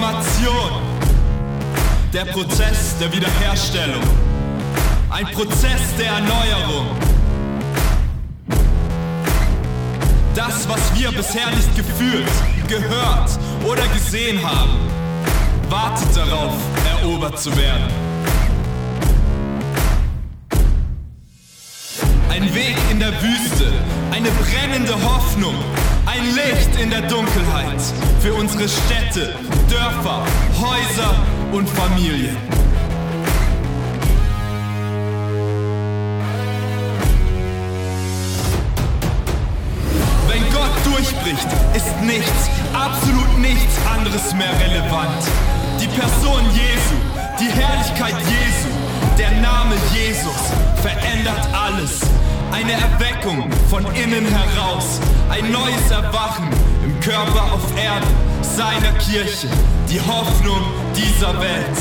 Reformation. Der Prozess der Wiederherstellung. Ein Prozess der Erneuerung. Das, was wir bisher nicht gefühlt, gehört oder gesehen haben, wartet darauf, erobert zu werden. Ein Weg in der Wüste, eine brennende Hoffnung, ein Licht in der Dunkelheit für unsere Städte, Dörfer, Häuser und Familien. Wenn Gott durchbricht, ist nichts, absolut nichts anderes mehr relevant. Die Person Jesu, die Herrlichkeit Jesu, der Name Jesus verändert alles. Eine Erweckung von innen heraus, ein neues Erwachen im Körper auf Erden, seiner Kirche, die Hoffnung dieser Welt.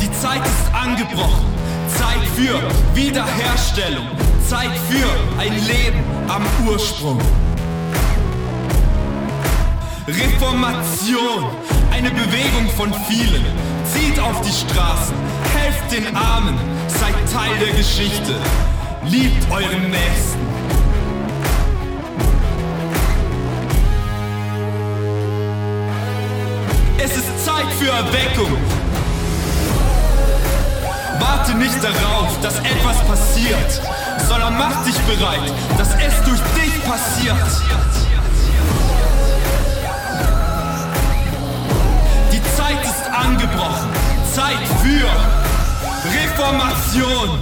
Die Zeit ist angebrochen, Zeit für Wiederherstellung, Zeit für ein Leben am Ursprung. Reformation, eine Bewegung von vielen. Zieht auf die Straßen, helft den Armen, seid Teil der Geschichte. Liebt euren Nächsten. Es ist Zeit für Erweckung. Warte nicht darauf, dass etwas passiert, sondern mach dich bereit, dass es durch dich passiert. Die Zeit ist angebrochen. Zeit für Reformation.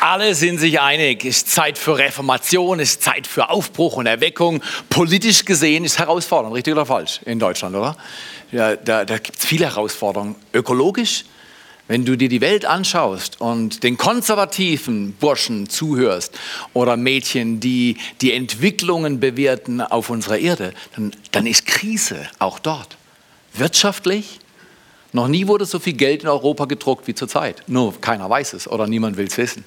Alle sind sich einig, es ist Zeit für Reformation, es ist Zeit für Aufbruch und Erweckung. Politisch gesehen ist herausfordernd, richtig oder falsch, in Deutschland, oder? Ja, da da gibt es viele Herausforderungen. Ökologisch, wenn du dir die Welt anschaust und den konservativen Burschen zuhörst oder Mädchen, die die Entwicklungen bewerten auf unserer Erde, dann, dann ist Krise auch dort. Wirtschaftlich, noch nie wurde so viel Geld in Europa gedruckt wie zurzeit. Nur keiner weiß es oder niemand will es wissen.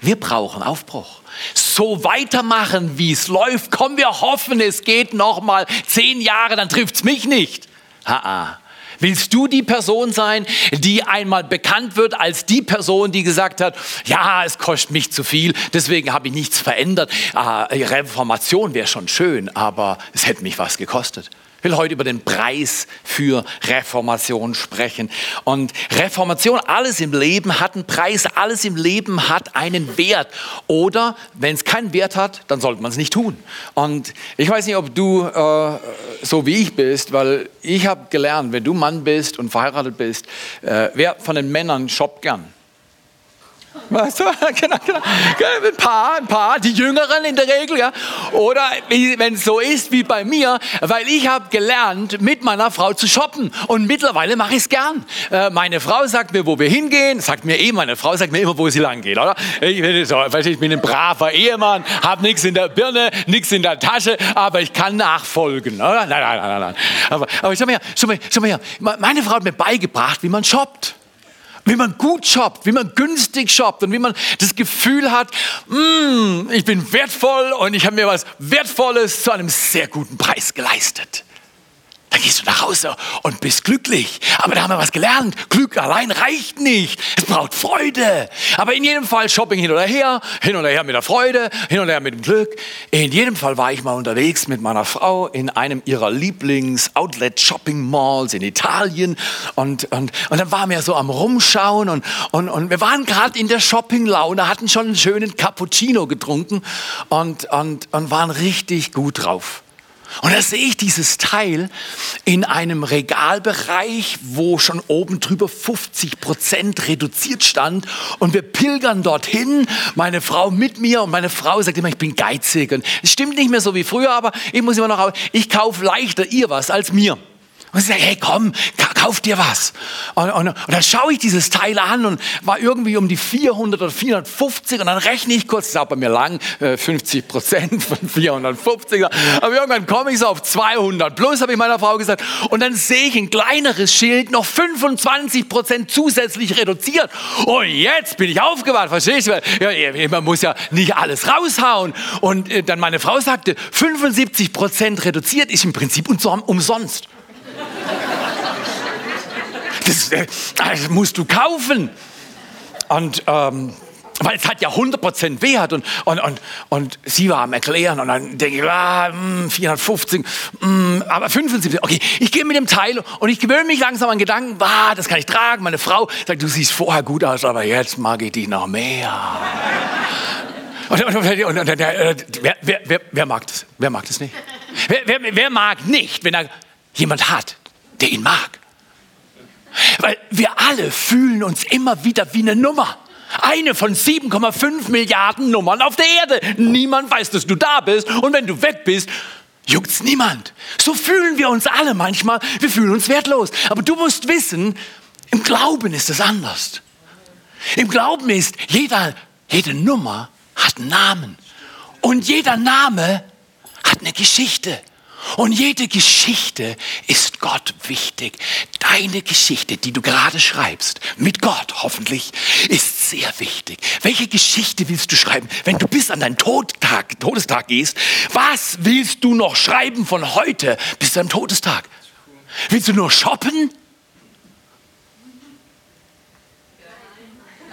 Wir brauchen Aufbruch. So weitermachen, wie es läuft. Komm, wir hoffen, es geht noch mal zehn Jahre, dann trifft's mich nicht. Ha -ha. Willst du die Person sein, die einmal bekannt wird als die Person, die gesagt hat, ja, es kostet mich zu viel, deswegen habe ich nichts verändert. Ah, Reformation wäre schon schön, aber es hätte mich was gekostet. Ich will heute über den Preis für Reformation sprechen. Und Reformation, alles im Leben hat einen Preis, alles im Leben hat einen Wert. Oder wenn es keinen Wert hat, dann sollte man es nicht tun. Und ich weiß nicht, ob du äh, so wie ich bist, weil ich habe gelernt, wenn du Mann bist und verheiratet bist, äh, wer von den Männern shoppt gern? Weißt du? Genau, genau. Ein paar, ein paar, die Jüngeren in der Regel, ja. Oder wenn es so ist wie bei mir, weil ich habe gelernt, mit meiner Frau zu shoppen. Und mittlerweile mache ich es gern. Äh, meine Frau sagt mir, wo wir hingehen. Sagt mir eh, meine Frau sagt mir immer, wo sie lang geht, oder? Ich bin, so, ich bin ein braver Ehemann, habe nichts in der Birne, nichts in der Tasche, aber ich kann nachfolgen, oder? Nein, nein, nein, nein. Aber, aber schau mal her, schau mal, schau mal her. Meine Frau hat mir beigebracht, wie man shoppt wie man gut shoppt, wie man günstig shoppt und wie man das Gefühl hat, mm, ich bin wertvoll und ich habe mir was Wertvolles zu einem sehr guten Preis geleistet. Dann gehst du nach Hause und bist glücklich. Aber da haben wir was gelernt. Glück allein reicht nicht. Es braucht Freude. Aber in jedem Fall Shopping hin oder her, hin oder her mit der Freude, hin oder her mit dem Glück. In jedem Fall war ich mal unterwegs mit meiner Frau in einem ihrer Lieblings-Outlet-Shopping-Malls in Italien. Und, und, und dann waren wir so am Rumschauen und, und, und wir waren gerade in der Shopping-Laune, hatten schon einen schönen Cappuccino getrunken und, und, und waren richtig gut drauf. Und da sehe ich dieses Teil in einem Regalbereich, wo schon oben drüber 50 Prozent reduziert stand. Und wir pilgern dorthin, meine Frau mit mir. Und meine Frau sagt immer, ich bin geizig. Und es stimmt nicht mehr so wie früher, aber ich muss immer noch, ich kaufe leichter ihr was als mir. Und sie sagt, hey komm, kauf dir was. Und, und, und dann schaue ich dieses Teil an und war irgendwie um die 400 oder 450 und dann rechne ich kurz, das ist auch bei mir lang, 50 äh, Prozent von 450. Aber irgendwann komme ich so auf 200 plus, habe ich meiner Frau gesagt. Und dann sehe ich ein kleineres Schild, noch 25 Prozent zusätzlich reduziert. Und jetzt bin ich aufgewacht, verstehst du? Ja, man muss ja nicht alles raushauen. Und äh, dann meine Frau sagte, 75 Prozent reduziert ist im Prinzip umsonst. Das, äh, das musst du kaufen. Und ähm, weil es hat ja 100% Wert und, und, und, und sie war am Erklären und dann denke ich, ah, 450, mh, aber 75, okay, ich gehe mit dem Teil und ich gewöhne mich langsam an Gedanken, ah, das kann ich tragen. Meine Frau sagt, du siehst vorher gut aus, aber jetzt mag ich dich noch mehr. und, und, und, und wer, wer, wer, wer, mag das? Wer mag das nicht? Wer, wer, wer mag nicht, wenn er jemand hat, der ihn mag? Weil wir alle fühlen uns immer wieder wie eine Nummer. Eine von 7,5 Milliarden Nummern auf der Erde. Niemand weiß, dass du da bist. Und wenn du weg bist, juckt's niemand. So fühlen wir uns alle manchmal. Wir fühlen uns wertlos. Aber du musst wissen, im Glauben ist es anders. Im Glauben ist, jeder, jede Nummer hat einen Namen. Und jeder Name hat eine Geschichte. Und jede Geschichte ist Gott wichtig. Deine Geschichte, die du gerade schreibst, mit Gott hoffentlich, ist sehr wichtig. Welche Geschichte willst du schreiben, wenn du bis an deinen Todtag, Todestag gehst? Was willst du noch schreiben von heute bis deinem Todestag? Willst du nur shoppen?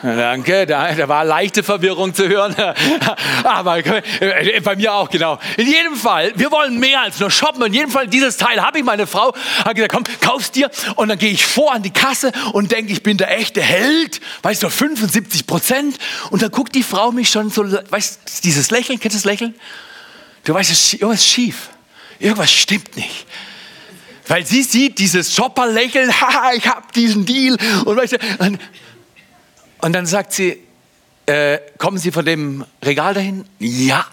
Danke, da, da, war leichte Verwirrung zu hören. Aber äh, bei mir auch, genau. In jedem Fall, wir wollen mehr als nur shoppen. In jedem Fall, dieses Teil habe ich. Meine Frau hat gesagt, komm, kauf's dir. Und dann gehe ich vor an die Kasse und denke, ich bin der echte Held. Weißt du, 75 Prozent. Und dann guckt die Frau mich schon so, weißt du, dieses Lächeln, kennst du das Lächeln? Du weißt, irgendwas ist schief. Irgendwas stimmt nicht. Weil sie sieht dieses Shopper-Lächeln, haha, ich habe diesen Deal. Und weißt du, und und dann sagt sie, äh, kommen Sie von dem Regal dahin? Ja.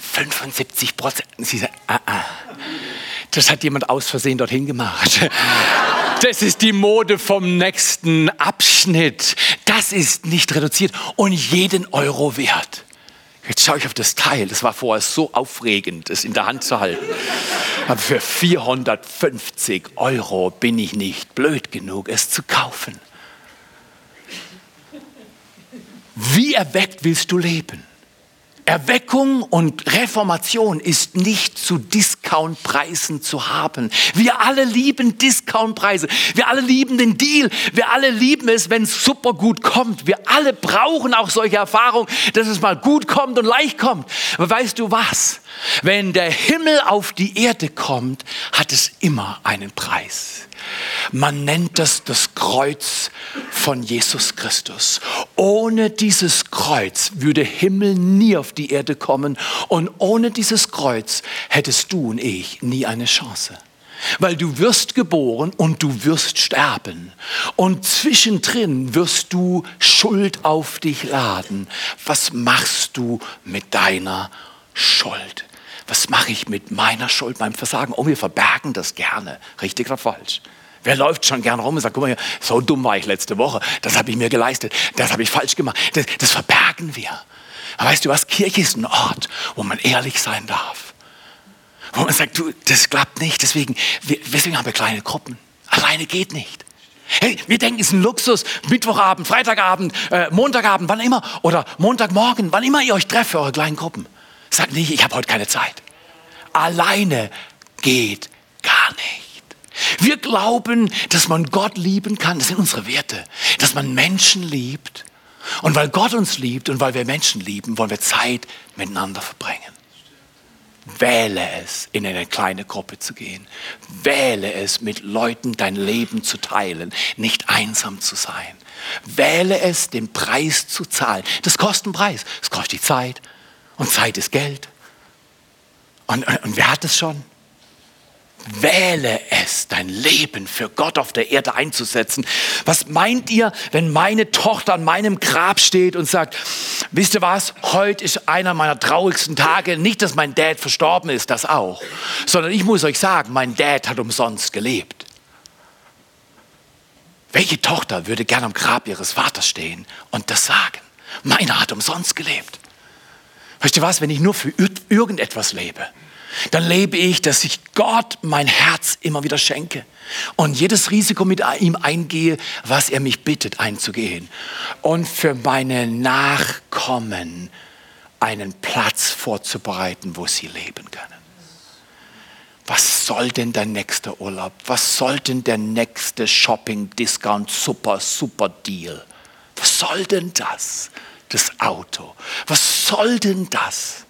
75 Prozent. Sie sagt, ah, ah. Das hat jemand aus Versehen dorthin gemacht. Das ist die Mode vom nächsten Abschnitt. Das ist nicht reduziert und jeden Euro wert. Jetzt schaue ich auf das Teil. Das war vorher so aufregend, es in der Hand zu halten. Aber für 450 Euro bin ich nicht blöd genug, es zu kaufen. Wie erweckt willst du leben? Erweckung und Reformation ist nicht zu Discountpreisen zu haben. Wir alle lieben Discountpreise. Wir alle lieben den Deal. Wir alle lieben es, wenn es super gut kommt. Wir alle brauchen auch solche Erfahrungen, dass es mal gut kommt und leicht kommt. Aber weißt du was? Wenn der Himmel auf die Erde kommt, hat es immer einen Preis. Man nennt das das Kreuz von Jesus Christus. Ohne dieses Kreuz würde Himmel nie auf die Erde kommen und ohne dieses Kreuz hättest du und ich nie eine Chance. Weil du wirst geboren und du wirst sterben. Und zwischendrin wirst du Schuld auf dich laden. Was machst du mit deiner Schuld? Was mache ich mit meiner Schuld, meinem Versagen? Oh, wir verbergen das gerne. Richtig oder falsch? Wer läuft schon gern rum und sagt, guck mal, so dumm war ich letzte Woche, das habe ich mir geleistet, das habe ich falsch gemacht. Das, das verbergen wir. Aber weißt du was, Kirche ist ein Ort, wo man ehrlich sein darf. Wo man sagt, du, das klappt nicht, deswegen, deswegen haben wir kleine Gruppen. Alleine geht nicht. Hey, wir denken, es ist ein Luxus, Mittwochabend, Freitagabend, äh, Montagabend, wann immer, oder Montagmorgen, wann immer ihr euch trefft für eure kleinen Gruppen. Sagt nicht, ich habe heute keine Zeit. Alleine geht gar nicht. Wir glauben, dass man Gott lieben kann. Das sind unsere Werte. Dass man Menschen liebt. Und weil Gott uns liebt und weil wir Menschen lieben, wollen wir Zeit miteinander verbringen. Wähle es, in eine kleine Gruppe zu gehen. Wähle es, mit Leuten dein Leben zu teilen, nicht einsam zu sein. Wähle es, den Preis zu zahlen. Das kostet einen Preis. Es kostet die Zeit. Und Zeit ist Geld. Und, und, und wer hat es schon? Wähle es, dein Leben für Gott auf der Erde einzusetzen. Was meint ihr, wenn meine Tochter an meinem Grab steht und sagt, wisst ihr was, heute ist einer meiner traurigsten Tage. Nicht, dass mein Dad verstorben ist, das auch. Sondern ich muss euch sagen, mein Dad hat umsonst gelebt. Welche Tochter würde gern am Grab ihres Vaters stehen und das sagen? Meiner hat umsonst gelebt. Weißt du was, wenn ich nur für irgendetwas lebe, dann lebe ich, dass ich Gott mein Herz immer wieder schenke und jedes Risiko mit ihm eingehe, was er mich bittet einzugehen und für meine Nachkommen einen Platz vorzubereiten, wo sie leben können. Was soll denn der nächste Urlaub? Was soll denn der nächste Shopping-Discount? Super, super Deal. Was soll denn das? Das Auto. Was soll denn das?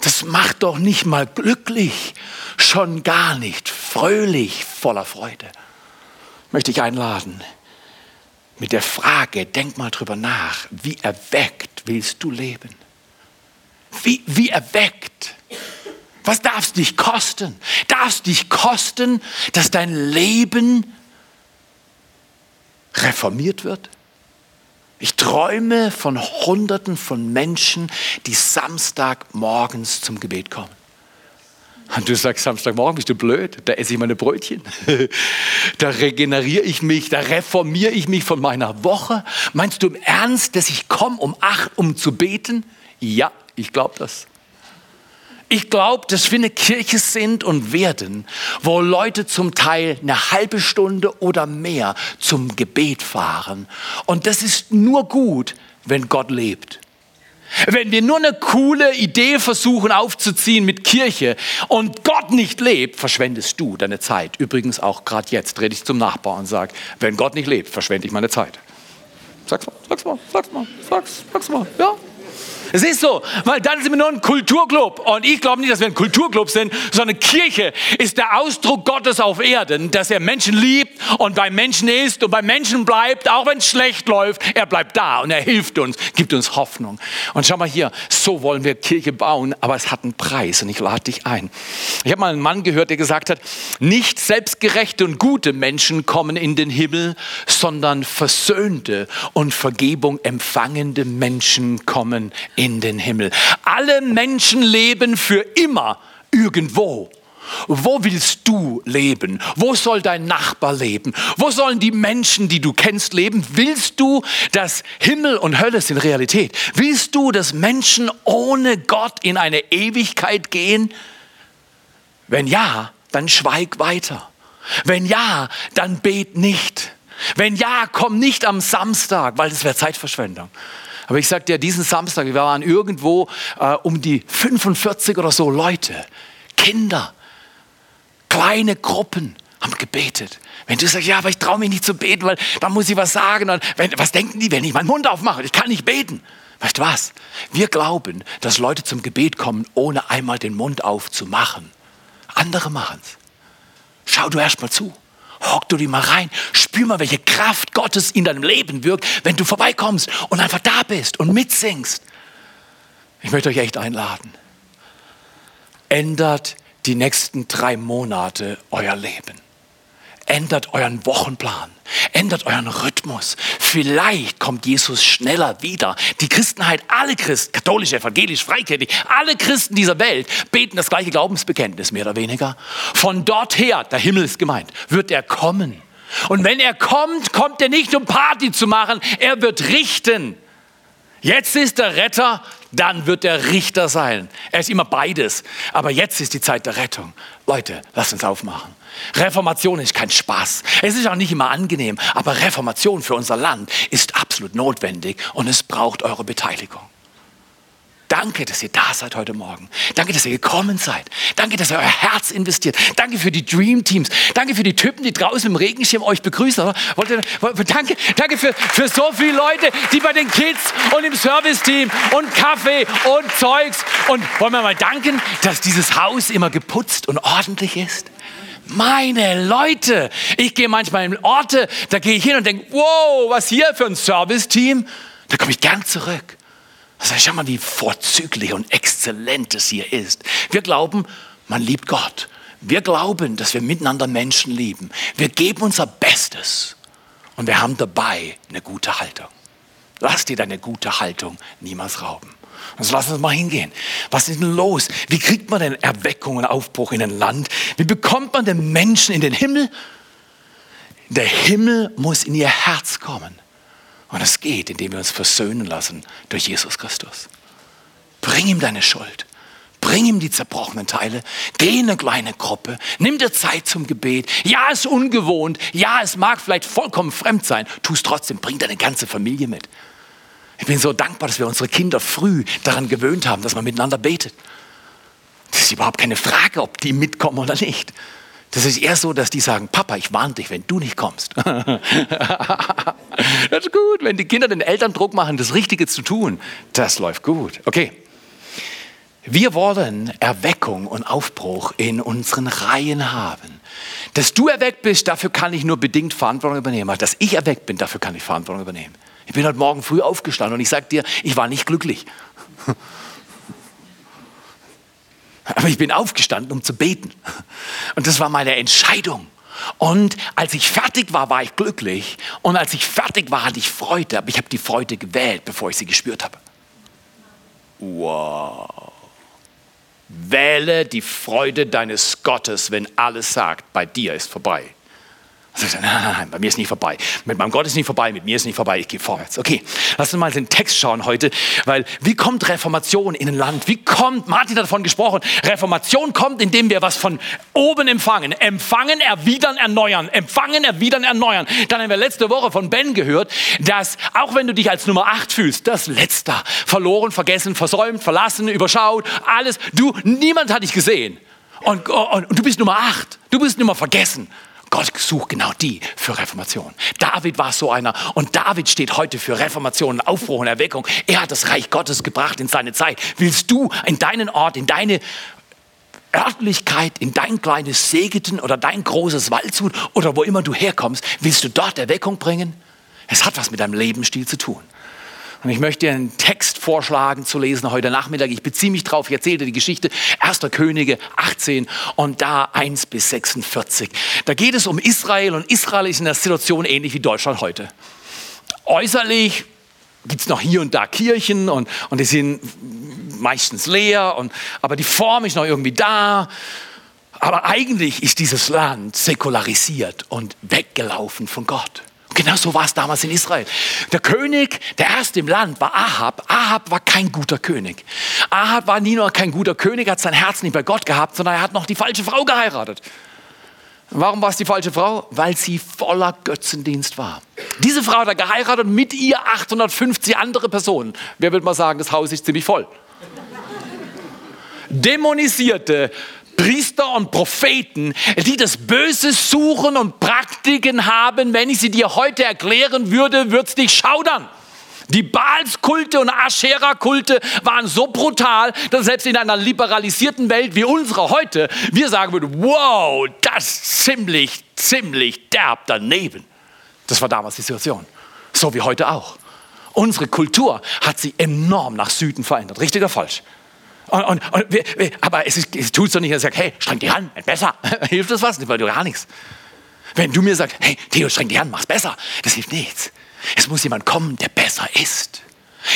Das macht doch nicht mal glücklich, schon gar nicht fröhlich, voller Freude. Möchte ich einladen mit der Frage, denk mal drüber nach, wie erweckt willst du leben? Wie, wie erweckt? Was darf es dich kosten? Darf es dich kosten, dass dein Leben reformiert wird? Ich träume von Hunderten von Menschen, die Samstagmorgens zum Gebet kommen. Und du sagst, Samstagmorgen bist du blöd, da esse ich meine Brötchen. da regeneriere ich mich, da reformiere ich mich von meiner Woche. Meinst du im Ernst, dass ich komme um acht, um zu beten? Ja, ich glaube das. Ich glaube, dass wir eine Kirche sind und werden, wo Leute zum Teil eine halbe Stunde oder mehr zum Gebet fahren. Und das ist nur gut, wenn Gott lebt. Wenn wir nur eine coole Idee versuchen aufzuziehen mit Kirche und Gott nicht lebt, verschwendest du deine Zeit. Übrigens auch gerade jetzt dreh dich zum Nachbarn und sag, wenn Gott nicht lebt, verschwende ich meine Zeit. Sag's mal, sag's mal, sag's mal, sag's, sag's mal, ja. Es ist so, weil dann sind wir nur ein Kulturclub. Und ich glaube nicht, dass wir ein Kulturclub sind, sondern Kirche ist der Ausdruck Gottes auf Erden, dass er Menschen liebt und bei Menschen ist und bei Menschen bleibt, auch wenn es schlecht läuft. Er bleibt da und er hilft uns, gibt uns Hoffnung. Und schau mal hier, so wollen wir Kirche bauen, aber es hat einen Preis und ich lade dich ein. Ich habe mal einen Mann gehört, der gesagt hat, nicht selbstgerechte und gute Menschen kommen in den Himmel, sondern versöhnte und Vergebung empfangende Menschen kommen in den Himmel. Alle Menschen leben für immer irgendwo. Wo willst du leben? Wo soll dein Nachbar leben? Wo sollen die Menschen, die du kennst, leben? Willst du, dass Himmel und Hölle sind Realität? Willst du, dass Menschen ohne Gott in eine Ewigkeit gehen? Wenn ja, dann schweig weiter. Wenn ja, dann bet nicht. Wenn ja, komm nicht am Samstag, weil das wäre Zeitverschwendung. Aber ich sagte dir, diesen Samstag, wir waren irgendwo äh, um die 45 oder so Leute, Kinder, kleine Gruppen haben gebetet. Wenn du sagst, ja, aber ich traue mich nicht zu beten, weil dann muss ich was sagen. Und wenn, was denken die, wenn ich meinen Mund aufmache? Ich kann nicht beten. Weißt du was? Wir glauben, dass Leute zum Gebet kommen, ohne einmal den Mund aufzumachen. Andere machen es. Schau du erst mal zu. Hock du dich mal rein, spür mal, welche Kraft Gottes in deinem Leben wirkt, wenn du vorbeikommst und einfach da bist und mitsingst. Ich möchte euch echt einladen. Ändert die nächsten drei Monate euer Leben. Ändert euren Wochenplan. Ändert euren Rhythmus. Vielleicht kommt Jesus schneller wieder. Die Christenheit, alle Christen, katholisch, evangelisch, freikirchlich, alle Christen dieser Welt beten das gleiche Glaubensbekenntnis, mehr oder weniger. Von dort her, der Himmel ist gemeint, wird er kommen. Und wenn er kommt, kommt er nicht, um Party zu machen, er wird richten. Jetzt ist der Retter, dann wird der Richter sein. Er ist immer beides. Aber jetzt ist die Zeit der Rettung. Leute, lasst uns aufmachen. Reformation ist kein Spaß. Es ist auch nicht immer angenehm. Aber Reformation für unser Land ist absolut notwendig und es braucht eure Beteiligung. Danke, dass ihr da seid heute Morgen. Danke, dass ihr gekommen seid. Danke, dass ihr euer Herz investiert. Danke für die Dream Teams. Danke für die Typen, die draußen im Regenschirm euch begrüßen. Wollt danke, danke für, für so viele Leute, die bei den Kids und im Service-Team und Kaffee und Zeugs. Und wollen wir mal danken, dass dieses Haus immer geputzt und ordentlich ist? Meine Leute, ich gehe manchmal in Orte, da gehe ich hin und denke, wow, was hier für ein Service-Team. Da komme ich gern zurück. Also schau mal, wie vorzüglich und exzellent es hier ist. Wir glauben, man liebt Gott, Wir glauben, dass wir miteinander Menschen lieben. Wir geben unser Bestes und wir haben dabei eine gute Haltung. Lass dir deine gute Haltung niemals rauben. Also lass uns mal hingehen. Was ist denn los? Wie kriegt man denn Erweckung und Aufbruch in ein Land? Wie bekommt man den Menschen in den Himmel? Der Himmel muss in ihr Herz kommen. Und es geht, indem wir uns versöhnen lassen durch Jesus Christus. Bring ihm deine Schuld. Bring ihm die zerbrochenen Teile. Geh in eine kleine Gruppe. Nimm dir Zeit zum Gebet. Ja, es ist ungewohnt. Ja, es mag vielleicht vollkommen fremd sein. Tu es trotzdem. Bring deine ganze Familie mit. Ich bin so dankbar, dass wir unsere Kinder früh daran gewöhnt haben, dass man miteinander betet. Das ist überhaupt keine Frage, ob die mitkommen oder nicht. Das ist eher so, dass die sagen, Papa, ich warne dich, wenn du nicht kommst. das ist gut, wenn die Kinder den Eltern Druck machen, das Richtige zu tun. Das läuft gut. Okay. Wir wollen Erweckung und Aufbruch in unseren Reihen haben. Dass du erweckt bist, dafür kann ich nur bedingt Verantwortung übernehmen. Dass ich erweckt bin, dafür kann ich Verantwortung übernehmen. Ich bin heute Morgen früh aufgestanden und ich sage dir, ich war nicht glücklich. Aber ich bin aufgestanden, um zu beten. Und das war meine Entscheidung. Und als ich fertig war, war ich glücklich. Und als ich fertig war, hatte ich Freude. Aber ich habe die Freude gewählt, bevor ich sie gespürt habe. Wow. Wähle die Freude deines Gottes, wenn alles sagt, bei dir ist vorbei. Also nein, nein, nein, bei mir ist nicht vorbei. Mit meinem Gott ist nicht vorbei, mit mir ist nicht vorbei, ich gehe vorwärts. Okay, lass uns mal den Text schauen heute, weil wie kommt Reformation in ein Land? Wie kommt, Martin hat davon gesprochen, Reformation kommt, indem wir was von oben empfangen. Empfangen, erwidern, erneuern. Empfangen, erwidern, erneuern. Dann haben wir letzte Woche von Ben gehört, dass auch wenn du dich als Nummer 8 fühlst, das Letzter, verloren, vergessen, versäumt, verlassen, überschaut, alles, du, niemand hat dich gesehen. Und, und, und du bist Nummer 8, du bist Nummer vergessen. Gott sucht genau die für Reformation. David war so einer und David steht heute für Reformation, Aufbruch und Erweckung. Er hat das Reich Gottes gebracht in seine Zeit. Willst du in deinen Ort, in deine Örtlichkeit, in dein kleines Segeten oder dein großes Waldshut oder wo immer du herkommst, willst du dort Erweckung bringen? Es hat was mit deinem Lebensstil zu tun. Und ich möchte dir einen Text vorschlagen zu lesen heute Nachmittag. Ich beziehe mich drauf, ich erzähle dir die Geschichte 1. Könige 18 und da 1 bis 46. Da geht es um Israel und Israel ist in der Situation ähnlich wie Deutschland heute. Äußerlich gibt es noch hier und da Kirchen und, und die sind meistens leer, und, aber die Form ist noch irgendwie da. Aber eigentlich ist dieses Land säkularisiert und weggelaufen von Gott. Genau so war es damals in Israel. Der König, der erste im Land, war Ahab. Ahab war kein guter König. Ahab war nie nur kein guter König, hat sein Herz nicht bei Gott gehabt, sondern er hat noch die falsche Frau geheiratet. Warum war es die falsche Frau? Weil sie voller Götzendienst war. Diese Frau hat er geheiratet und mit ihr 850 andere Personen. Wer würde mal sagen, das Haus ist ziemlich voll. Dämonisierte, Priester und Propheten, die das Böse suchen und Praktiken haben. Wenn ich sie dir heute erklären würde, würde es dich schaudern. Die Baalskulte und Aschera-Kulte waren so brutal, dass selbst in einer liberalisierten Welt wie unserer heute wir sagen würden, wow, das ist ziemlich, ziemlich derb daneben. Das war damals die Situation. So wie heute auch. Unsere Kultur hat sich enorm nach Süden verändert. Richtig oder falsch? Und, und, und, aber es, ist, es tut so nicht, dass ich sage, hey, streng dich an, besser. hilft das was? Weil du gar nichts. Wenn du mir sagst, hey, Theo, streng dich an, mach's besser, das hilft nichts. Es muss jemand kommen, der besser ist.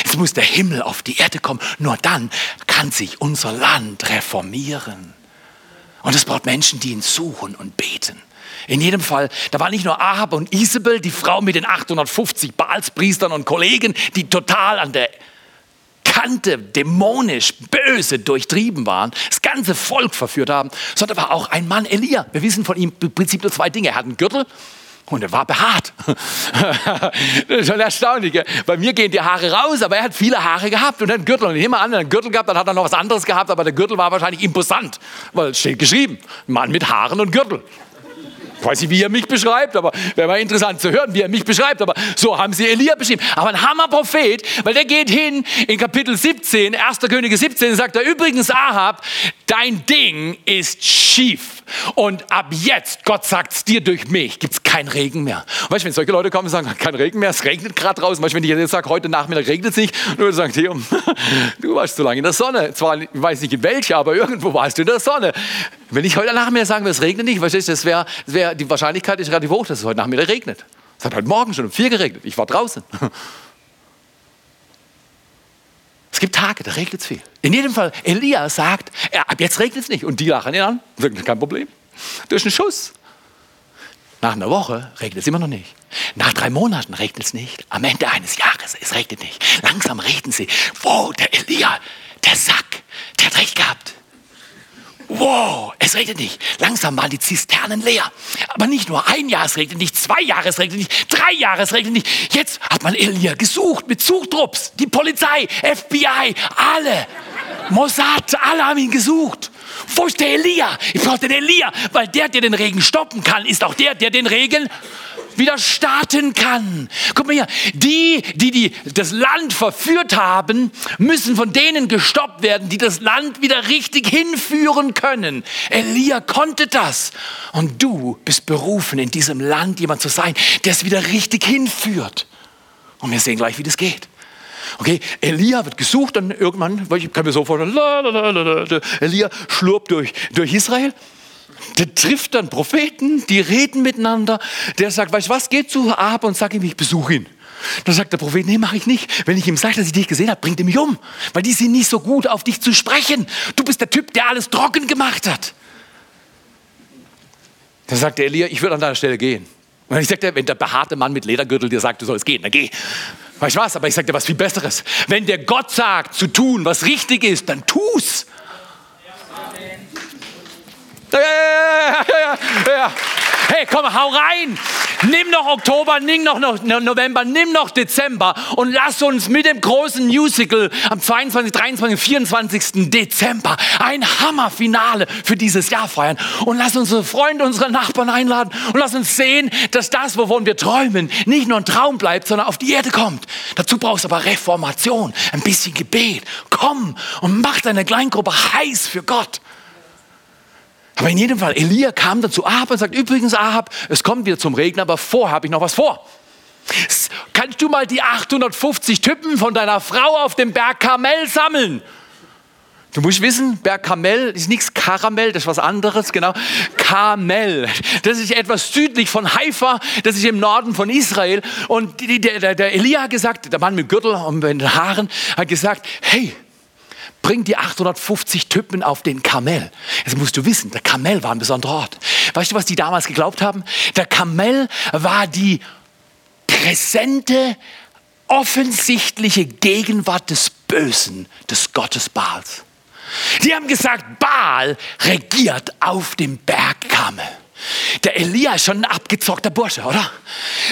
Es muss der Himmel auf die Erde kommen. Nur dann kann sich unser Land reformieren. Und es braucht Menschen, die ihn suchen und beten. In jedem Fall, da war nicht nur Ahab und Isabel, die Frau mit den 850 Baalspriestern und Kollegen, die total an der Kante dämonisch, böse durchtrieben waren, das ganze Volk verführt haben, sondern war auch ein Mann Elia. Wir wissen von ihm im Prinzip nur zwei Dinge. Er hat einen Gürtel und er war behaart. das ist schon erstaunlich. Bei mir gehen die Haare raus, aber er hat viele Haare gehabt und einen Gürtel. Und immer an, einen Gürtel gehabt, dann hat er noch was anderes gehabt, aber der Gürtel war wahrscheinlich imposant, weil es steht geschrieben, Mann mit Haaren und Gürtel. Ich weiß nicht, wie er mich beschreibt, aber wäre mal interessant zu hören, wie er mich beschreibt. Aber so haben sie Elia beschrieben. Aber ein Hammerprophet, weil der geht hin in Kapitel 17, 1. Könige 17, sagt er übrigens Ahab, dein Ding ist schief. Und ab jetzt, Gott sagt es dir durch mich, gibt es kein Regen mehr. Weißt du, wenn solche Leute kommen und sagen, kein Regen mehr, es regnet gerade draußen. Weißt du, wenn ich jetzt sage, heute Nachmittag regnet es nicht, du sagst, Theo, du warst so lange in der Sonne. Zwar, ich weiß nicht in welcher, aber irgendwo warst du in der Sonne. Wenn ich heute Nachmittag sagen würde, es regnet nicht, weißt du, das wäre, wär, die Wahrscheinlichkeit ist relativ hoch, dass es heute Nachmittag regnet. Es hat heute Morgen schon um vier geregnet. Ich war draußen. Gibt Tage, da regnet es viel. In jedem Fall, Elia sagt, ja, ab jetzt regnet es nicht. Und die lachen ihn an. Sagen, kein Problem. Durch einen Schuss. Nach einer Woche regnet es immer noch nicht. Nach drei Monaten regnet es nicht. Am Ende eines Jahres, es regnet nicht. Langsam reden sie. Wow, der Elia, der Sack, der hat recht gehabt. Wow, es regnet nicht. Langsam waren die Zisternen leer. Aber nicht nur ein Jahr, es regnet nicht, zwei Jahre, es regnet nicht, drei Jahre, es regnet nicht. Jetzt hat man Elia gesucht mit Suchtrupps, die Polizei, FBI, alle. Mossad, alle haben ihn gesucht. Wo ist der Elia? Ich brauche den Elia, weil der, der den Regen stoppen kann, ist auch der, der den Regen wieder starten kann. Guck mal hier, die, die, die das Land verführt haben, müssen von denen gestoppt werden, die das Land wieder richtig hinführen können. Elia konnte das. Und du bist berufen, in diesem Land jemand zu sein, der es wieder richtig hinführt. Und wir sehen gleich, wie das geht. Okay, Elia wird gesucht und irgendwann, ich kann mir so vorstellen, Elia schlurpt durch, durch Israel der trifft dann Propheten, die reden miteinander. Der sagt, weißt du was, geh zu Ahab und sag ihm, ich besuche ihn. Dann sagt der Prophet, nee, mache ich nicht. Wenn ich ihm sage, dass ich dich gesehen habe, bringt er mich um. Weil die sind nicht so gut, auf dich zu sprechen. Du bist der Typ, der alles trocken gemacht hat. Dann sagt der Elia, ich würde an deiner Stelle gehen. Und ich sagte, wenn der behaarte Mann mit Ledergürtel dir sagt, du sollst gehen, dann geh. Weißt du was? Aber ich sagte was viel Besseres. Wenn der Gott sagt, zu tun, was richtig ist, dann tu's. Ja, ja, ja, Hey, komm, hau rein. Nimm noch Oktober, nimm noch November, nimm noch Dezember und lass uns mit dem großen Musical am 22, 23, 24. Dezember ein Hammerfinale für dieses Jahr feiern. Und lass unsere Freunde, unsere Nachbarn einladen und lass uns sehen, dass das, wovon wir träumen, nicht nur ein Traum bleibt, sondern auf die Erde kommt. Dazu brauchst du aber Reformation, ein bisschen Gebet. Komm und mach deine Kleingruppe heiß für Gott. Aber in jedem Fall, Elia kam dann zu Ahab und sagt, übrigens Ahab, es kommt wieder zum Regen, aber vorher habe ich noch was vor. Kannst du mal die 850 Typen von deiner Frau auf dem Berg Karmel sammeln? Du musst wissen, Berg Karmel ist nichts Karamell, das ist was anderes, genau. Karmel, das ist etwas südlich von Haifa, das ist im Norden von Israel. Und der, der, der Elia hat gesagt, der Mann mit Gürtel und mit den Haaren, hat gesagt, hey, bring die 850 Typen auf den Kamel. Jetzt musst du wissen, der Kamel war ein besonderer Ort. Weißt du, was die damals geglaubt haben? Der Kamel war die präsente, offensichtliche Gegenwart des Bösen, des Gottes Baals. Die haben gesagt, Baal regiert auf dem Berg Kamel. Der Elia ist schon ein abgezockter Bursche, oder?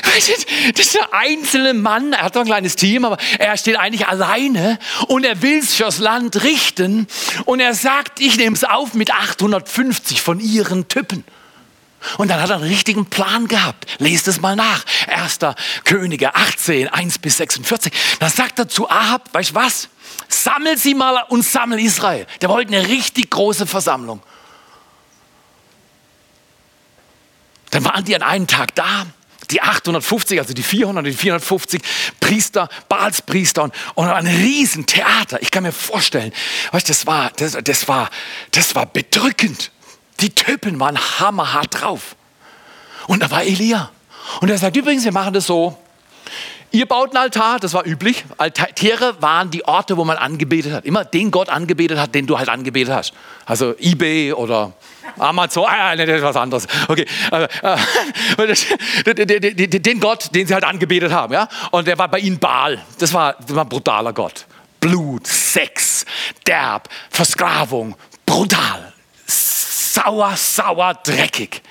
Das ist ein einzelner Mann, er hat noch ein kleines Team, aber er steht eigentlich alleine und er will es fürs Land richten und er sagt, ich nehme es auf mit 850 von ihren Typen. Und dann hat er einen richtigen Plan gehabt. Lest es mal nach. Erster Könige 18, 1 bis 46. Dann sagt er zu Ahab, weißt du was? Sammel sie mal und sammel Israel. Der wollte eine richtig große Versammlung. Dann waren die an einem Tag da, die 850, also die 400, die 450 Priester, Baalspriester und, und ein Riesentheater. Ich kann mir vorstellen, weißt, das, war, das, das, war, das war bedrückend. Die Typen waren hammerhart drauf. Und da war Elia. Und er sagt, übrigens, wir machen das so, Ihr baut einen Altar, das war üblich. Altäre waren die Orte, wo man angebetet hat. Immer den Gott angebetet hat, den du halt angebetet hast. Also eBay oder Amazon, ah, das ist was anderes. Okay, äh, den Gott, den sie halt angebetet haben, ja. Und der war bei ihnen Baal. Das war, das war ein brutaler Gott. Blut, Sex, Derb, Versklavung, brutal, sauer, sauer, dreckig.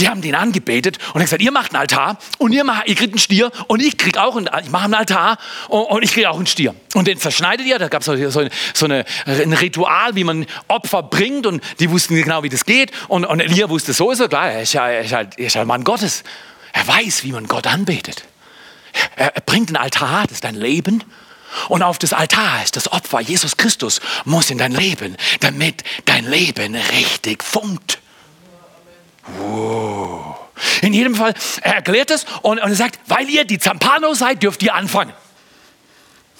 Die haben den angebetet und er gesagt, ihr macht einen Altar und ihr, macht, ihr kriegt einen Stier und ich krieg auch einen, ich mache einen Altar und, und ich kriege auch einen Stier. Und den verschneidet ihr, da gab es so, so, so ein Ritual, wie man Opfer bringt und die wussten genau, wie das geht. Und, und Elia wusste sowieso, klar, er ist, ja, er, ist halt, er ist halt Mann Gottes. Er weiß, wie man Gott anbetet. Er, er bringt einen Altar, das ist dein Leben. Und auf das Altar ist das Opfer, Jesus Christus muss in dein Leben, damit dein Leben richtig funkt. In jedem Fall, er erklärt es und, und er sagt, weil ihr die Zampano seid, dürft ihr anfangen.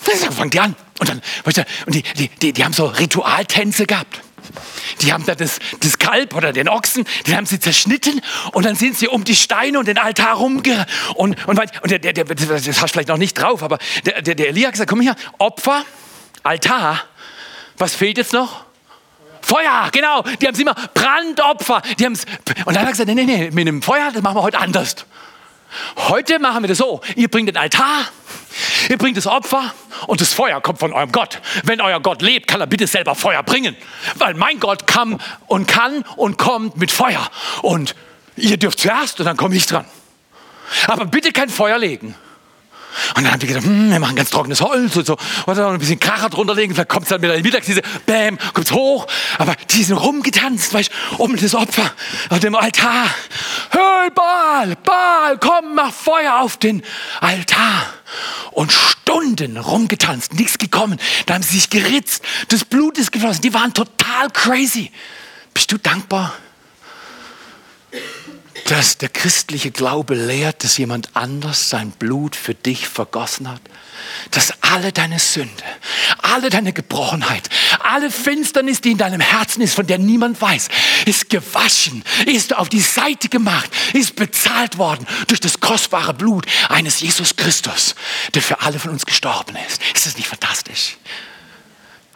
Dann fangt ihr an. Und dann, und die, die, die, die haben so Ritualtänze gehabt. Die haben da das, das Kalb oder den Ochsen, den haben sie zerschnitten und dann sind sie um die Steine und den Altar rumge... Und, und, und der, der, der, das hast du vielleicht noch nicht drauf, aber der, der, der Elia hat gesagt, komm her, Opfer, Altar, was fehlt jetzt noch? Feuer, genau. Die haben es immer Brandopfer. Die haben's, und dann hat er gesagt, nee, nee, nee, mit dem Feuer, das machen wir heute anders. Heute machen wir das so. Ihr bringt den Altar, ihr bringt das Opfer und das Feuer kommt von eurem Gott. Wenn euer Gott lebt, kann er bitte selber Feuer bringen. Weil mein Gott kam und kann und kommt mit Feuer. Und ihr dürft zuerst und dann komme ich dran. Aber bitte kein Feuer legen. Und dann haben die gedacht, hm, wir machen ganz trockenes Holz und so. Und dann ein bisschen Kracher drunter legen. Vielleicht kommt es dann wieder in die Mittagszeit, bäm, kommt es hoch. Aber die sind rumgetanzt, weißt, um das Opfer auf dem Altar. Hey, Baal, Baal, komm, mach Feuer auf den Altar. Und Stunden rumgetanzt, nichts gekommen. Da haben sie sich geritzt, das Blut ist geflossen. Die waren total crazy. Bist du dankbar? Dass der christliche Glaube lehrt, dass jemand anders sein Blut für dich vergossen hat. Dass alle deine Sünde, alle deine Gebrochenheit, alle Finsternis, die in deinem Herzen ist, von der niemand weiß, ist gewaschen, ist auf die Seite gemacht, ist bezahlt worden durch das kostbare Blut eines Jesus Christus, der für alle von uns gestorben ist. Ist das nicht fantastisch?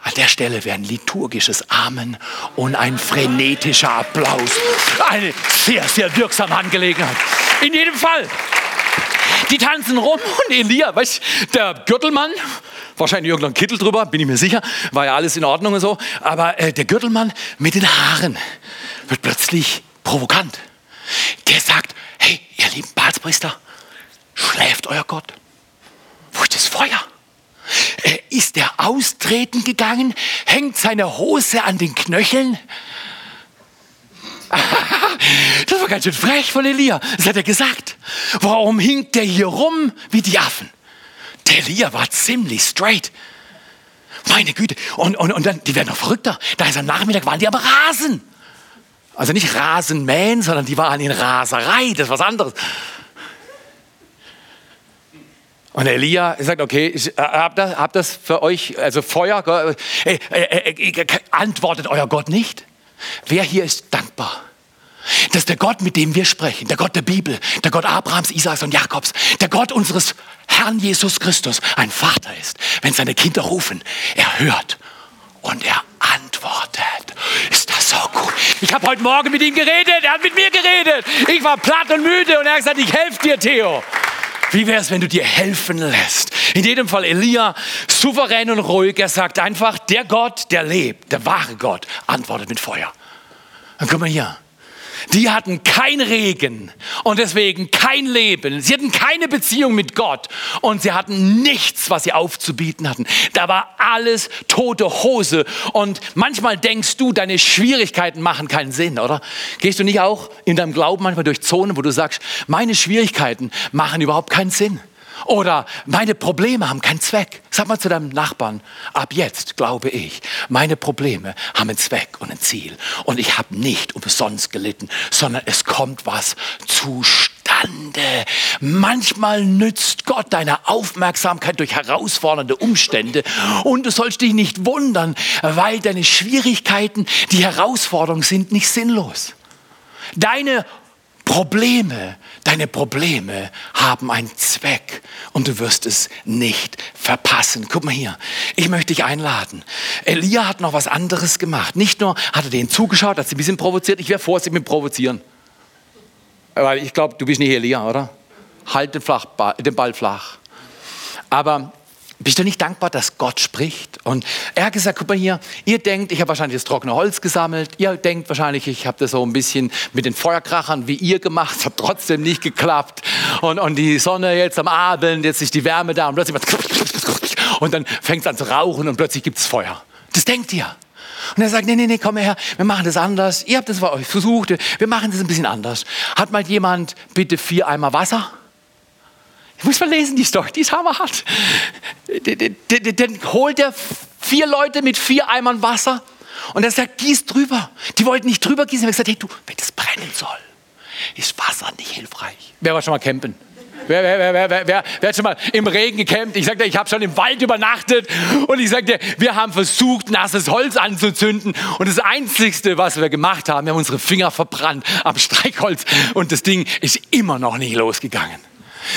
An der Stelle wäre ein liturgisches Amen und ein frenetischer Applaus. Eine sehr, sehr wirksame Angelegenheit. In jedem Fall. Die tanzen rum und Elia, weißt der Gürtelmann, wahrscheinlich irgendein Kittel drüber, bin ich mir sicher, war ja alles in Ordnung und so, aber äh, der Gürtelmann mit den Haaren wird plötzlich provokant. Der sagt, hey, ihr lieben Balspriester, schläft euer Gott? Wo ist das Feuer? Ist er austreten gegangen? Hängt seine Hose an den Knöcheln? Das war ganz schön frech von Elia. Das hat er gesagt. Warum hinkt der hier rum wie die Affen? Der Elia war ziemlich straight. Meine Güte. Und, und, und dann, die werden noch verrückter. Da ist am Nachmittag, waren die am Rasen. Also nicht Rasenmähen, sondern die waren in Raserei. Das ist was anderes. Und Elia sagt, okay, ich äh, hab das, hab das für euch, also Feuer, äh, äh, antwortet euer Gott nicht? Wer hier ist dankbar? Dass der Gott, mit dem wir sprechen, der Gott der Bibel, der Gott Abrahams, Isaaks und Jakobs, der Gott unseres Herrn Jesus Christus, ein Vater ist. Wenn seine Kinder rufen, er hört und er antwortet. Ist das so gut? Ich habe heute Morgen mit ihm geredet, er hat mit mir geredet. Ich war platt und müde und er hat gesagt, ich helfe dir, Theo. Wie wäre es, wenn du dir helfen lässt? In jedem Fall Elia, souverän und ruhig. Er sagt einfach, der Gott, der lebt, der wahre Gott, antwortet mit Feuer. Dann komm mal hier. Die hatten kein Regen und deswegen kein Leben. Sie hatten keine Beziehung mit Gott und sie hatten nichts, was sie aufzubieten hatten. Da war alles tote Hose. Und manchmal denkst du, deine Schwierigkeiten machen keinen Sinn, oder? Gehst du nicht auch in deinem Glauben manchmal durch Zonen, wo du sagst, meine Schwierigkeiten machen überhaupt keinen Sinn? Oder meine Probleme haben keinen Zweck. Sag mal zu deinem Nachbarn, ab jetzt glaube ich, meine Probleme haben einen Zweck und ein Ziel. Und ich habe nicht umsonst gelitten, sondern es kommt was zustande. Manchmal nützt Gott deine Aufmerksamkeit durch herausfordernde Umstände und du sollst dich nicht wundern, weil deine Schwierigkeiten, die Herausforderungen sind, nicht sinnlos. Deine Probleme, deine Probleme haben einen Zweck und du wirst es nicht verpassen. Guck mal hier, ich möchte dich einladen. Elia hat noch was anderes gemacht. Nicht nur hat er denen zugeschaut, hat sie ein bisschen provoziert. Ich wäre vorsichtig mit Provozieren. Weil ich glaube, du bist nicht Elia, oder? Halt den, flach, den Ball flach. Aber bist du nicht dankbar, dass Gott spricht? Und er hat gesagt, guck mal hier, ihr denkt, ich habe wahrscheinlich das trockene Holz gesammelt. Ihr denkt wahrscheinlich, ich habe das so ein bisschen mit den Feuerkrachern wie ihr gemacht. Es hat trotzdem nicht geklappt. Und, und die Sonne jetzt am Abend, jetzt ist die Wärme da und plötzlich und dann fängt es an zu rauchen und plötzlich gibt es Feuer. Das denkt ihr. Und er sagt, nee, nee, nee, komm her, wir machen das anders. Ihr habt das bei euch versucht, wir machen das ein bisschen anders. Hat mal jemand bitte vier Eimer Wasser? Ich muss mal lesen, die Story, die ist hammerhart. Dann holt er vier Leute mit vier Eimern Wasser und er sagt, gieß drüber. Die wollten nicht drüber gießen, er hat gesagt, hey du, wenn das brennen soll, ist Wasser nicht hilfreich. Wer war schon mal campen? Wer, wer, wer, wer, wer, wer hat schon mal im Regen gecampt? Ich sagte, ich habe schon im Wald übernachtet und ich sagte, wir haben versucht, nasses Holz anzuzünden und das Einzige, was wir gemacht haben, wir haben unsere Finger verbrannt am Streichholz und das Ding ist immer noch nicht losgegangen.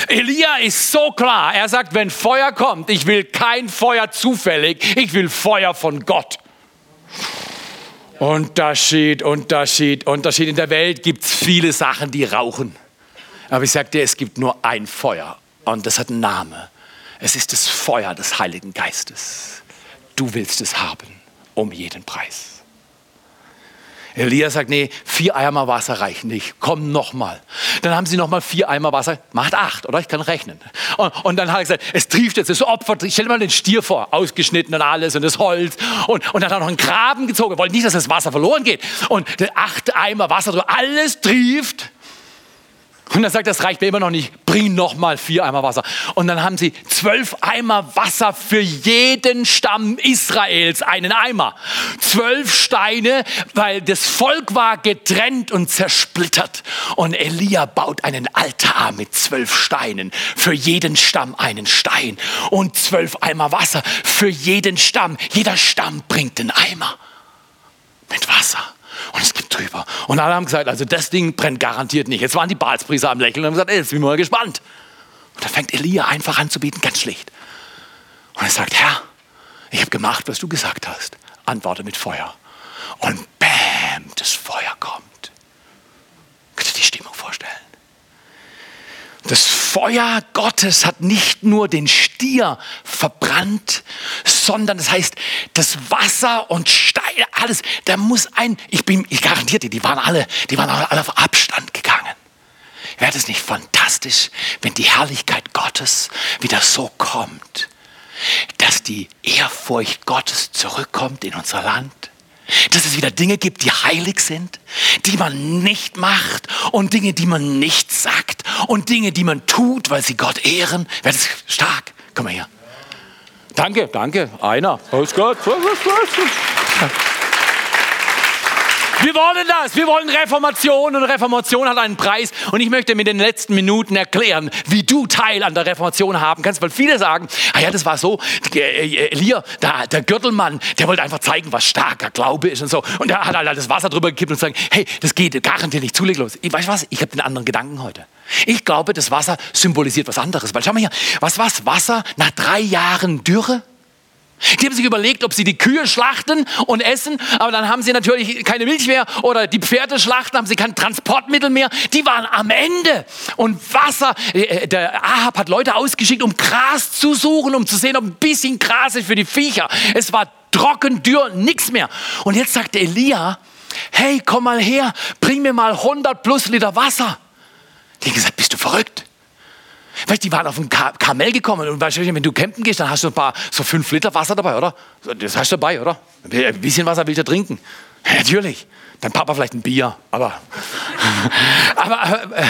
Elia ist so klar. Er sagt, wenn Feuer kommt, ich will kein Feuer zufällig, ich will Feuer von Gott. Unterschied, Unterschied, Unterschied. In der Welt gibt es viele Sachen, die rauchen. Aber ich sage dir, es gibt nur ein Feuer und das hat einen Namen. Es ist das Feuer des Heiligen Geistes. Du willst es haben, um jeden Preis. Elia sagt, nee, vier Eimer Wasser reichen nicht. Komm nochmal. Dann haben sie nochmal vier Eimer Wasser. Macht acht, oder? Ich kann rechnen. Und, und dann hat er gesagt, es trieft jetzt, es opfert. Stell dir mal den Stier vor, ausgeschnitten und alles und das Holz. Und, und dann hat er noch einen Graben gezogen. Er wollte nicht, dass das Wasser verloren geht. Und acht Eimer Wasser, alles trieft. Und dann sagt, das reicht mir immer noch nicht. Bring noch mal vier Eimer Wasser. Und dann haben sie zwölf Eimer Wasser für jeden Stamm Israels, einen Eimer. Zwölf Steine, weil das Volk war getrennt und zersplittert. Und Elia baut einen Altar mit zwölf Steinen. Für jeden Stamm einen Stein. Und zwölf Eimer Wasser für jeden Stamm. Jeder Stamm bringt einen Eimer mit Wasser. Und es gibt drüber. Und alle haben gesagt, also das Ding brennt garantiert nicht. Jetzt waren die Balspriester am Lächeln und haben gesagt, jetzt bin ich mal gespannt. Und dann fängt Elia einfach an zu beten, ganz schlicht. Und er sagt, Herr, ich habe gemacht, was du gesagt hast. Antworte mit Feuer. Und bam, das Feuer kommt. Könnt ihr die Stimmung vorstellen? Das Feuer Gottes hat nicht nur den Stier verbrannt, sondern das heißt, das Wasser und Steine, alles, da muss ein, ich bin, ich garantiere dir, die waren alle, die waren alle auf Abstand gegangen. Wäre das nicht fantastisch, wenn die Herrlichkeit Gottes wieder so kommt, dass die Ehrfurcht Gottes zurückkommt in unser Land? Dass es wieder Dinge gibt, die heilig sind, die man nicht macht und Dinge, die man nicht sagt und Dinge, die man tut, weil sie Gott ehren. Wäre das stark? Komm mal her. Danke, danke. Einer. Alles gut. Wir wollen das. Wir wollen Reformation und Reformation hat einen Preis. Und ich möchte mit den letzten Minuten erklären, wie du Teil an der Reformation haben kannst. Weil viele sagen, ah ja, das war so, äh, Elia, der, der Gürtelmann, der wollte einfach zeigen, was starker Glaube ist und so. Und er hat halt das Wasser drüber gekippt und gesagt, hey, das geht garantiert nicht zuleglos. Ich weiß was, ich habe den anderen Gedanken heute. Ich glaube, das Wasser symbolisiert was anderes. Weil schau mal hier, was war Wasser nach drei Jahren Dürre? Die haben sich überlegt, ob sie die Kühe schlachten und essen, aber dann haben sie natürlich keine Milch mehr oder die Pferde schlachten, haben sie kein Transportmittel mehr. Die waren am Ende. Und Wasser, äh, der Ahab hat Leute ausgeschickt, um Gras zu suchen, um zu sehen, ob ein bisschen Gras ist für die Viecher. Es war trocken, dürr, nichts mehr. Und jetzt sagte Elia, hey, komm mal her, bring mir mal 100 plus Liter Wasser. Die haben gesagt, bist du verrückt? Weißt, die waren auf ein Kamel gekommen und weißt, wenn du campen gehst, dann hast du ein paar, so fünf Liter Wasser dabei, oder? Das hast du dabei, oder? Ein bisschen Wasser willst du trinken. Ja, natürlich. Dein Papa vielleicht ein Bier, aber, aber, äh,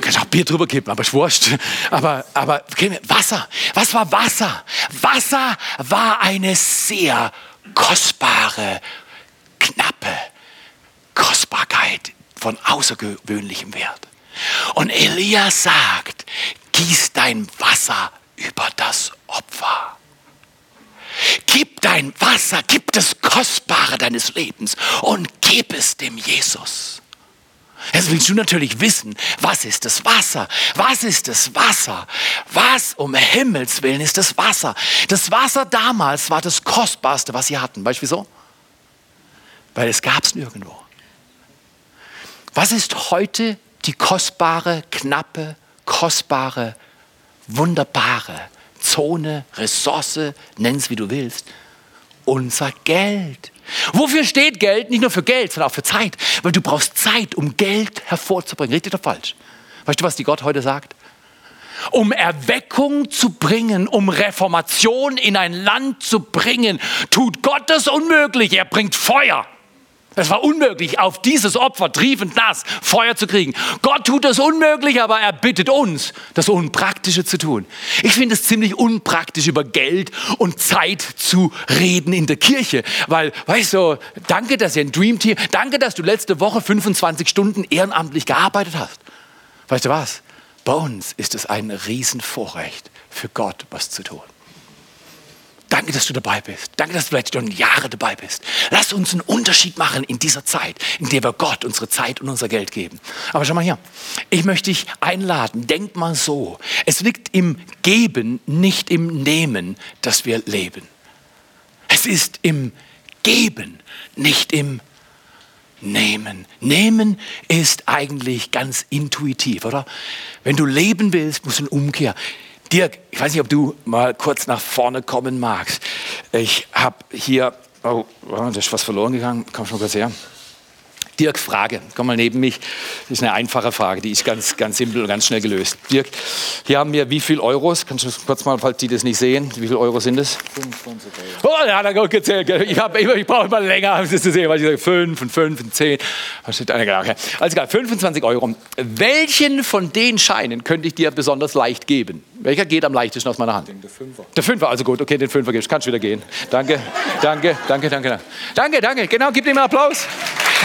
kannst auch Bier drüber kippen, aber ist wurscht. Aber, aber Wasser. Was war Wasser? Wasser war eine sehr kostbare, knappe Kostbarkeit von außergewöhnlichem Wert. Und Elia sagt, gieß dein Wasser über das Opfer. Gib dein Wasser, gib das Kostbare deines Lebens und gib es dem Jesus. Jetzt willst du natürlich wissen, was ist das Wasser? Was ist das Wasser? Was um Himmels Willen ist das Wasser? Das Wasser damals war das Kostbarste, was sie hatten. Weißt du wieso? Weil es gab es nirgendwo. Was ist heute die kostbare, knappe, kostbare, wunderbare Zone, Ressource, nenn es wie du willst, unser Geld. Wofür steht Geld? Nicht nur für Geld, sondern auch für Zeit. Weil du brauchst Zeit, um Geld hervorzubringen. Richtig oder falsch? Weißt du, was die Gott heute sagt? Um Erweckung zu bringen, um Reformation in ein Land zu bringen, tut Gott das unmöglich. Er bringt Feuer. Es war unmöglich, auf dieses Opfer triefend nass Feuer zu kriegen. Gott tut das unmöglich, aber er bittet uns, das Unpraktische zu tun. Ich finde es ziemlich unpraktisch, über Geld und Zeit zu reden in der Kirche. Weil, weißt du, danke, dass ihr ein Dream Team, danke, dass du letzte Woche 25 Stunden ehrenamtlich gearbeitet hast. Weißt du was? Bei uns ist es ein Riesenvorrecht, für Gott was zu tun. Danke, dass du dabei bist. Danke, dass du vielleicht schon Jahre dabei bist. Lass uns einen Unterschied machen in dieser Zeit, in der wir Gott unsere Zeit und unser Geld geben. Aber schau mal hier. Ich möchte dich einladen. Denk mal so. Es liegt im Geben, nicht im Nehmen, dass wir leben. Es ist im Geben, nicht im Nehmen. Nehmen ist eigentlich ganz intuitiv, oder? Wenn du leben willst, muss ein Umkehr. Dirk, ich weiß nicht, ob du mal kurz nach vorne kommen magst. Ich habe hier, oh, da ist was verloren gegangen. Komm schon kurz her. Dirk, Frage, komm mal neben mich. Das ist eine einfache Frage, die ist ganz, ganz simpel und ganz schnell gelöst. Dirk, hier haben wir wie viel Euros? Kannst du kurz mal, falls die das nicht sehen, wie viel Euro sind es? 25 Euro. Oh, ja, da gut gezählt. Ich, hab, ich, ich brauche immer länger, um das zu sehen, weil ich sage 5 und 5 und 10. Also egal, 25 Euro. Welchen von den Scheinen könnte ich dir besonders leicht geben? Welcher geht am leichtesten aus meiner Hand? Der Fünfer. Der Fünfer, also gut, okay, den Fünfer gibst. Kannst wieder gehen. Danke, danke, danke, danke. Danke, danke, genau, gib ihm einen Applaus.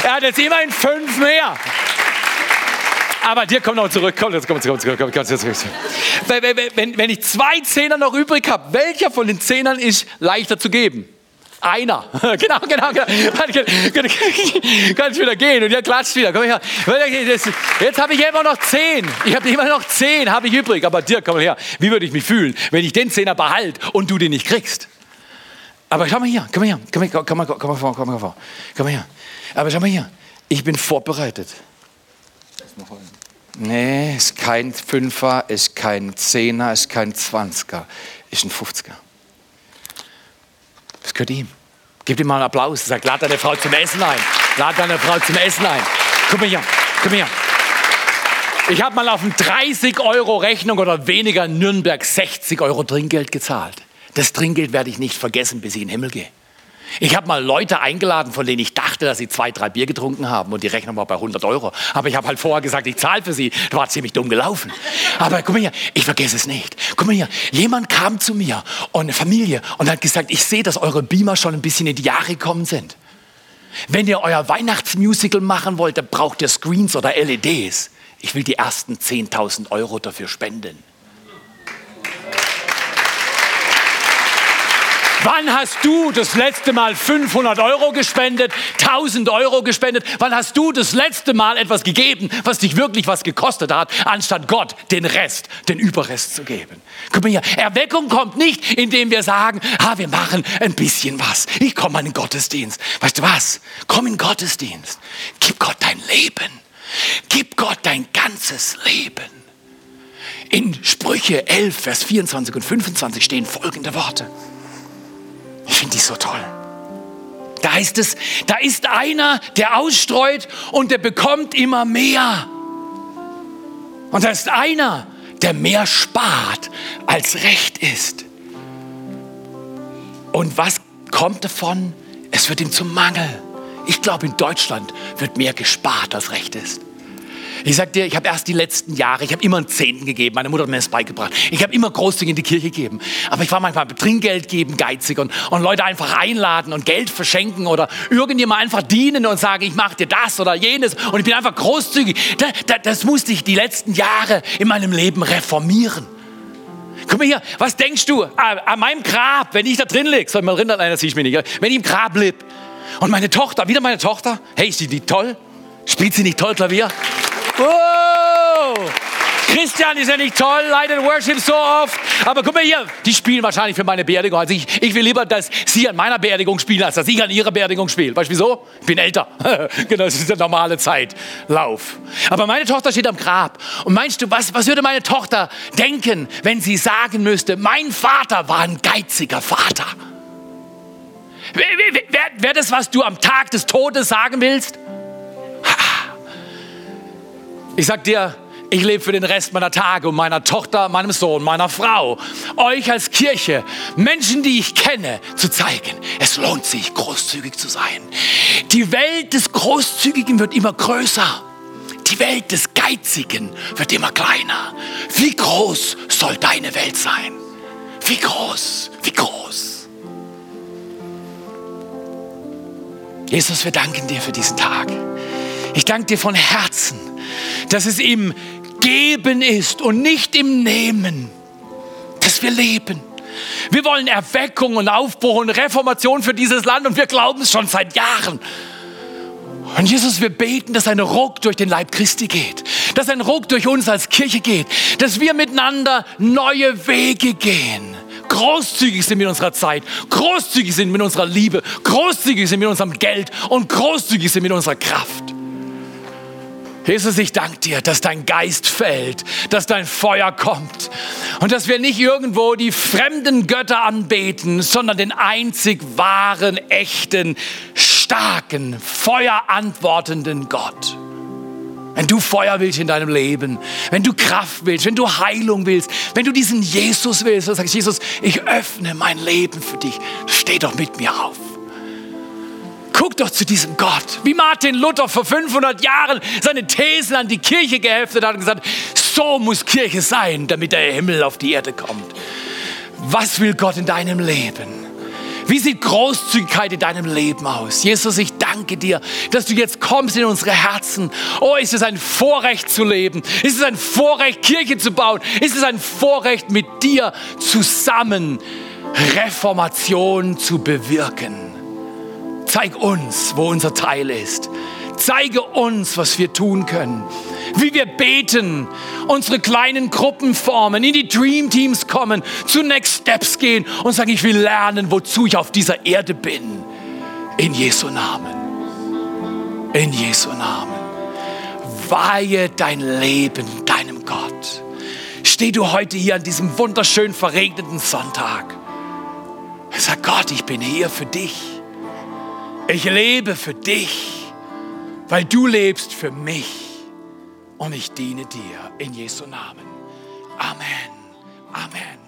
Er hat jetzt immerhin fünf mehr. Aber dir kommt noch zurück. Komm, jetzt komm, komm, komm, komm, komm, zurück. Wenn, wenn ich zwei Zehner noch übrig habe, welcher von den Zehnern ist leichter zu geben? Einer. genau, genau, genau. Kann ich wieder gehen und ihr klatscht wieder. Komm her. Jetzt habe ich immer noch zehn. Ich habe immer noch zehn, habe ich übrig. Aber dir, komm her. Wie würde ich mich fühlen, wenn ich den Zehner behalte und du den nicht kriegst? Aber schau mal hier, komm mal hier, komm mal, komm komm vor, komm mal vor, komm mal hier. Aber schau mal hier, ich bin vorbereitet. Nee, ist kein Fünfer, ist kein Zehner, ist kein Zwanziger, ist ein Fünfziger. Das gehört ihm. Gib ihm mal einen Applaus. Sag, lad deine Frau zum Essen ein. Lad deine Frau zum Essen ein. Guck mal hier, guck mal hier. Ich habe mal auf eine 30 Euro Rechnung oder weniger in Nürnberg 60 Euro Trinkgeld gezahlt. Das Trinkgeld werde ich nicht vergessen, bis ich in den Himmel gehe. Ich habe mal Leute eingeladen, von denen ich dachte, dass sie zwei, drei Bier getrunken haben und die Rechnung war bei 100 Euro. Aber ich habe halt vorher gesagt, ich zahle für sie. Das war ziemlich dumm gelaufen. Aber guck mal hier, ich vergesse es nicht. Guck mal hier, jemand kam zu mir und eine Familie und hat gesagt, ich sehe, dass eure Beamer schon ein bisschen in die Jahre gekommen sind. Wenn ihr euer Weihnachtsmusical machen wollt, dann braucht ihr Screens oder LEDs. Ich will die ersten 10.000 Euro dafür spenden. Wann hast du das letzte Mal 500 Euro gespendet, 1000 Euro gespendet? Wann hast du das letzte Mal etwas gegeben, was dich wirklich was gekostet hat, anstatt Gott den Rest, den Überrest zu geben? Guck mal hier, Erweckung kommt nicht, indem wir sagen, ah, wir machen ein bisschen was. Ich komme in den Gottesdienst. Weißt du was? Komm in den Gottesdienst. Gib Gott dein Leben. Gib Gott dein ganzes Leben. In Sprüche 11, Vers 24 und 25 stehen folgende Worte. Ich finde die so toll. Da heißt es, da ist einer, der ausstreut und der bekommt immer mehr. Und da ist einer, der mehr spart, als recht ist. Und was kommt davon? Es wird ihm zum Mangel. Ich glaube, in Deutschland wird mehr gespart, als recht ist. Ich sag dir, ich habe erst die letzten Jahre, ich habe immer einen Zehnten gegeben. Meine Mutter hat mir das beigebracht. Ich habe immer großzügig in die Kirche gegeben. Aber ich war manchmal Trinkgeld geben geizig und, und Leute einfach einladen und Geld verschenken oder irgendjemand einfach dienen und sagen, ich mache dir das oder jenes und ich bin einfach großzügig. Das, das, das musste ich die letzten Jahre in meinem Leben reformieren. Guck mal hier, was denkst du an meinem Grab, wenn ich da drin liege? Soll ich mal das sehe ich mir nicht. Wenn ich im Grab lebe und meine Tochter, wieder meine Tochter, hey, ist die nicht toll? Spielt sie nicht toll Klavier? Oh! Christian ist ja nicht toll, leidet Worship so oft. Aber guck mal hier, die spielen wahrscheinlich für meine Beerdigung. Also ich, ich will lieber, dass sie an meiner Beerdigung spielen, als dass ich an ihrer Beerdigung spiele. Weißt du wieso? Ich bin älter. genau, das ist der normale Zeitlauf. Aber meine Tochter steht am Grab. Und meinst du, was, was würde meine Tochter denken, wenn sie sagen müsste, mein Vater war ein geiziger Vater? Wäre wär das, was du am Tag des Todes sagen willst? Ich sag dir, Ich lebe für den Rest meiner Tage und meiner Tochter, meinem Sohn, meiner Frau, euch als Kirche, Menschen, die ich kenne, zu zeigen, es lohnt sich, großzügig zu sein. Die Welt des Großzügigen wird immer größer. Die Welt des Geizigen wird immer kleiner. Wie groß soll deine Welt sein? Wie groß, wie groß. Jesus, wir danken dir für diesen Tag. Ich danke dir von Herzen, dass es im Geben ist und nicht im Nehmen, dass wir leben. Wir wollen Erweckung und Aufbruch und Reformation für dieses Land und wir glauben es schon seit Jahren. Und Jesus, wir beten, dass ein Ruck durch den Leib Christi geht, dass ein Ruck durch uns als Kirche geht, dass wir miteinander neue Wege gehen. Großzügig sind mit unserer Zeit, großzügig sind mit unserer Liebe, großzügig sind mit unserem Geld und großzügig sind mit unserer Kraft. Jesus, ich danke dir, dass dein Geist fällt, dass dein Feuer kommt und dass wir nicht irgendwo die fremden Götter anbeten, sondern den einzig wahren, echten, starken, feuerantwortenden Gott. Wenn du Feuer willst in deinem Leben, wenn du Kraft willst, wenn du Heilung willst, wenn du diesen Jesus willst, dann sagst Jesus, ich öffne mein Leben für dich. Steh doch mit mir auf. Guck doch zu diesem Gott, wie Martin Luther vor 500 Jahren seine Thesen an die Kirche geheftet hat und gesagt, so muss Kirche sein, damit der Himmel auf die Erde kommt. Was will Gott in deinem Leben? Wie sieht Großzügigkeit in deinem Leben aus? Jesus, ich danke dir, dass du jetzt kommst in unsere Herzen. Oh, ist es ein Vorrecht zu leben? Ist es ein Vorrecht, Kirche zu bauen? Ist es ein Vorrecht, mit dir zusammen Reformation zu bewirken? Zeig uns, wo unser Teil ist. Zeige uns, was wir tun können. Wie wir beten, unsere kleinen Gruppen formen, in die Dream Teams kommen, zu Next Steps gehen und sagen, ich will lernen, wozu ich auf dieser Erde bin. In Jesu Namen. In Jesu Namen. Weihe dein Leben deinem Gott. Steh du heute hier an diesem wunderschön verregneten Sonntag. Sag Gott, ich bin hier für dich. Ich lebe für dich, weil du lebst für mich und ich diene dir in Jesu Namen. Amen. Amen.